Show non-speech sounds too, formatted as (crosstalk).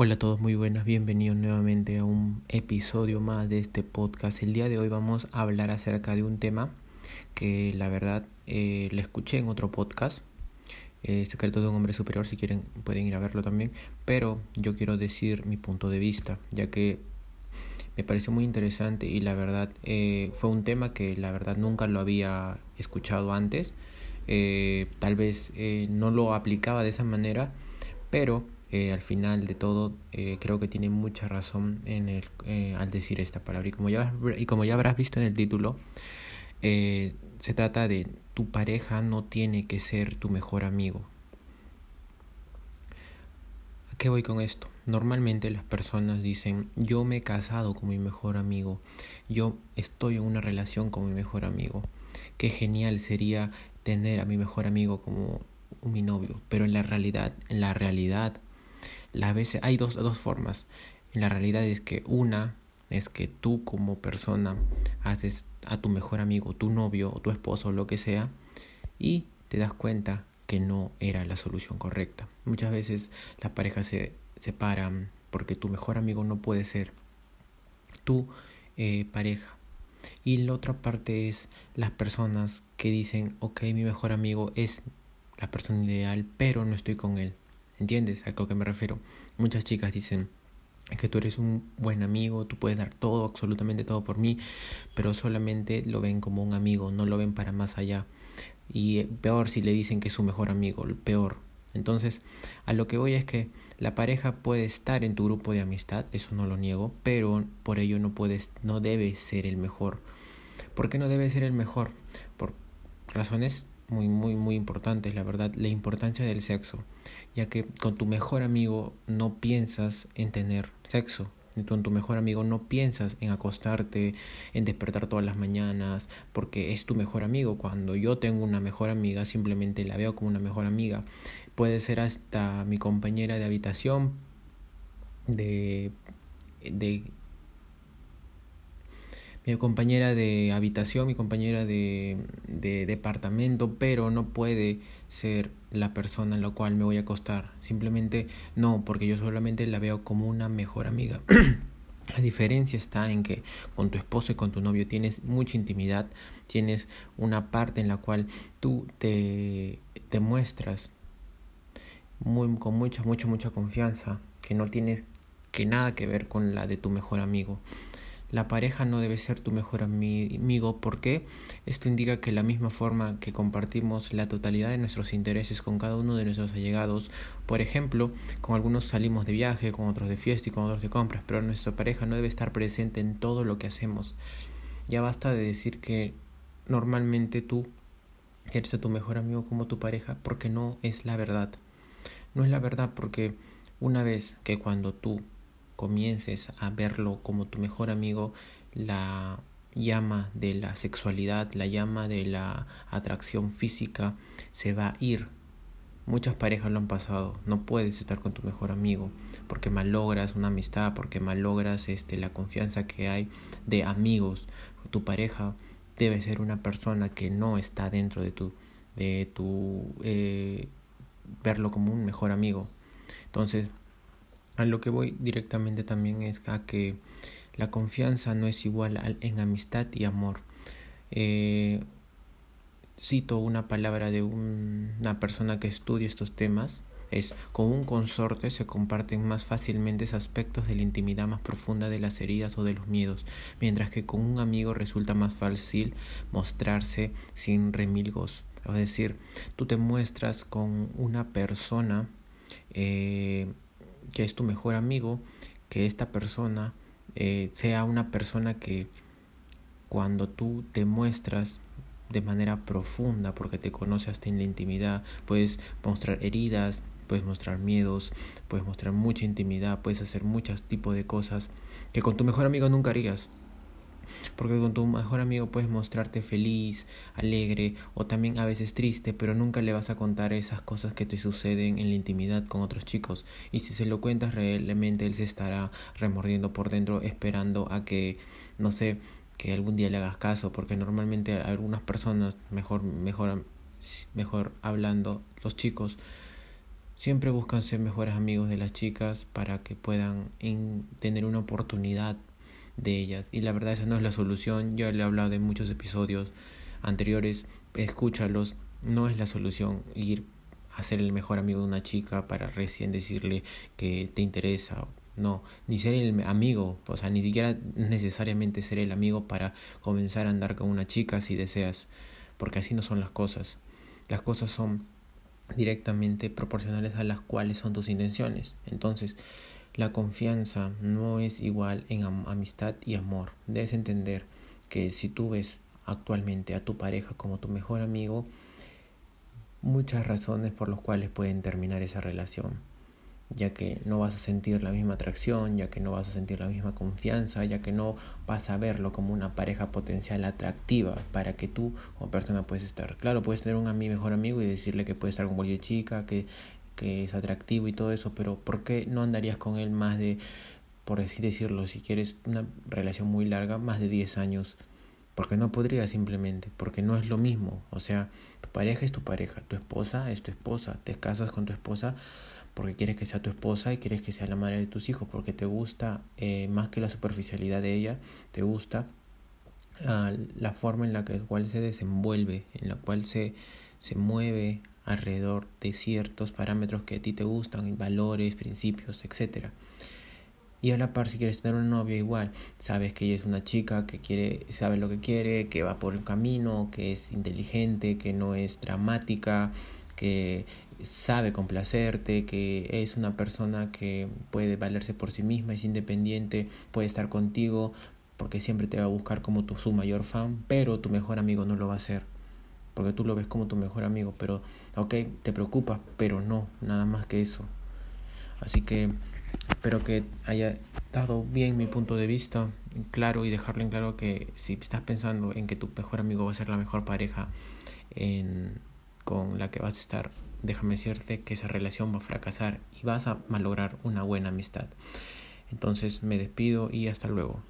Hola a todos, muy buenas, bienvenidos nuevamente a un episodio más de este podcast. El día de hoy vamos a hablar acerca de un tema que la verdad eh, le escuché en otro podcast, eh, Secreto de un hombre superior, si quieren pueden ir a verlo también, pero yo quiero decir mi punto de vista, ya que me pareció muy interesante y la verdad eh, fue un tema que la verdad nunca lo había escuchado antes, eh, tal vez no lo aplicaba de esa manera, pero eh, al final de todo eh, creo que tiene mucha razón en el, eh, al decir esta palabra. Y como ya, y como ya habrás visto en el título, se trata de tu pareja no tiene que ser tu mejor amigo. ¿A qué voy con esto? Normalmente las personas dicen, yo me he casado con mi mejor amigo, yo estoy en una relación con mi mejor amigo. Qué genial sería tener a mi mejor amigo como mi novio, pero en la realidad, en la realidad las veces hay dos, dos formas. La realidad es que una es que tú como persona haces a tu mejor amigo, tu novio o tu esposo lo que sea y te das cuenta que no era la solución correcta. Muchas veces las parejas se separan porque tu mejor amigo no puede ser tu eh, pareja. Y la otra parte es las personas que dicen, ok, mi mejor amigo es la persona ideal, pero no estoy con él. ¿Entiendes a lo que me refiero? Muchas chicas dicen que tú eres un buen amigo, tú puedes dar todo, absolutamente todo por mí, pero solamente lo ven como un amigo, no lo ven para más allá. Y peor si le dicen que es su mejor amigo, peor. Entonces, a lo que voy es que la pareja puede estar en tu grupo de amistad, eso no lo niego, pero por ello no puedes, no debe ser el mejor. ¿Por qué no debe ser el mejor? Por razones muy, muy, muy importante, la verdad, la importancia del sexo, ya que con tu mejor amigo no piensas en tener sexo, con tu mejor amigo no piensas en acostarte, en despertar todas las mañanas, porque es tu mejor amigo. Cuando yo tengo una mejor amiga, simplemente la veo como una mejor amiga. Puede ser hasta mi compañera de habitación, de, de mi compañera de habitación, mi compañera de, de, departamento, pero no puede ser la persona en la cual me voy a acostar. Simplemente no, porque yo solamente la veo como una mejor amiga. (clears throat) La diferencia está en que con tu esposo y con tu novio tienes mucha intimidad, tienes una parte en la cual tú te, te muestras muy, con mucha, mucha, mucha confianza, que no tienes que nada que ver con la de tu mejor amigo. La pareja no debe ser tu mejor amigo porque esto indica que la misma forma que compartimos la totalidad de nuestros intereses con cada uno de nuestros allegados, por ejemplo, con algunos salimos de viaje, con otros de fiesta y con otros de compras, pero nuestra pareja no debe estar presente en todo lo que hacemos. Ya basta de decir que normalmente tú eres tu mejor amigo como tu pareja porque no es la verdad. No es la verdad porque una vez que cuando tú comiences a verlo como tu mejor amigo, la llama de la sexualidad, la llama de la atracción física se va a ir. Muchas parejas lo han pasado. No puedes estar con tu mejor amigo porque malogras una amistad, porque malogras este, la confianza que hay de amigos. Tu pareja debe ser una persona que no está dentro de tu, de tu eh, verlo como un mejor amigo. Entonces, a lo que voy directamente también es a que la confianza no es igual en amistad y amor. Eh, cito una palabra de una persona que estudia estos temas. Es, con un consorte se comparten más fácilmente aspectos de la intimidad más profunda de las heridas o de los miedos, mientras que con un amigo resulta más fácil mostrarse sin remilgos. Es decir, tú te muestras con una persona eh, que es tu mejor amigo, que esta persona eh, sea una persona que cuando tú te muestras de manera profunda, porque te conoces hasta en la intimidad, puedes mostrar heridas, puedes mostrar miedos, puedes mostrar mucha intimidad, puedes hacer muchos tipos de cosas que con tu mejor amigo nunca harías. Porque con tu mejor amigo puedes mostrarte feliz, alegre o también a veces triste, pero nunca le vas a contar esas cosas que te suceden en la intimidad con otros chicos. Y si se lo cuentas realmente, él se estará remordiendo por dentro esperando a que, no sé, que algún día le hagas caso, porque normalmente algunas personas, mejor, mejor, mejor hablando, los chicos, siempre buscan ser mejores amigos de las chicas para que puedan tener una oportunidad de ellas. Y la verdad esa no es la solución. Ya le he hablado en muchos episodios anteriores. Escúchalos. No es la solución ir a ser el mejor amigo de una chica para recién decirle que te interesa. No, ni ser el amigo, o sea, ni siquiera necesariamente ser el amigo para comenzar a andar con una chica si deseas, porque así no son las cosas. Las cosas son directamente proporcionales a las cuales son tus intenciones. Entonces, la confianza no es igual en amistad y amor. Debes entender que si tú ves actualmente a tu pareja como tu mejor amigo, muchas razones por las cuales pueden terminar esa relación ya que no vas a sentir la misma atracción, ya que no vas a sentir la misma confianza, ya que no vas a verlo como una pareja potencial atractiva para que tú como persona puedes estar. Claro, puedes tener un mejor amigo y decirle que puede estar con cualquier chica, que, que es atractivo y todo eso, pero ¿por qué no andarías con él más de, por así decirlo, si quieres una relación muy larga, más de 10 años? Porque no podría simplemente, porque no es lo mismo. O sea, tu pareja es tu pareja, tu esposa es tu esposa, te casas con tu esposa porque quieres que sea tu esposa y quieres que sea la madre de tus hijos, porque te gusta eh, más que la superficialidad de ella, te gusta ah, la forma en la que, cual se desenvuelve, en la cual se, se mueve alrededor de ciertos parámetros que a ti te gustan, valores, principios, etcétera. Y a la par, si quieres tener una novia igual, sabes que ella es una chica que quiere, sabe lo que quiere, que va por el camino, que es inteligente, que no es dramática, que sabe complacerte, que es una persona que puede valerse por sí misma, es independiente, puede estar contigo porque siempre te va a buscar como tu, su mayor fan, pero tu mejor amigo no lo va a hacer, porque tú lo ves como tu mejor amigo, pero ok, te preocupa, pero no, nada más que eso. Así que espero que haya dado bien mi punto de vista, claro, y dejarle en claro que si estás pensando en que tu mejor amigo va a ser la mejor pareja con la que vas a estar déjame decirte que esa relación va a fracasar y vas a malograr una buena amistad. Entonces me despido y hasta luego.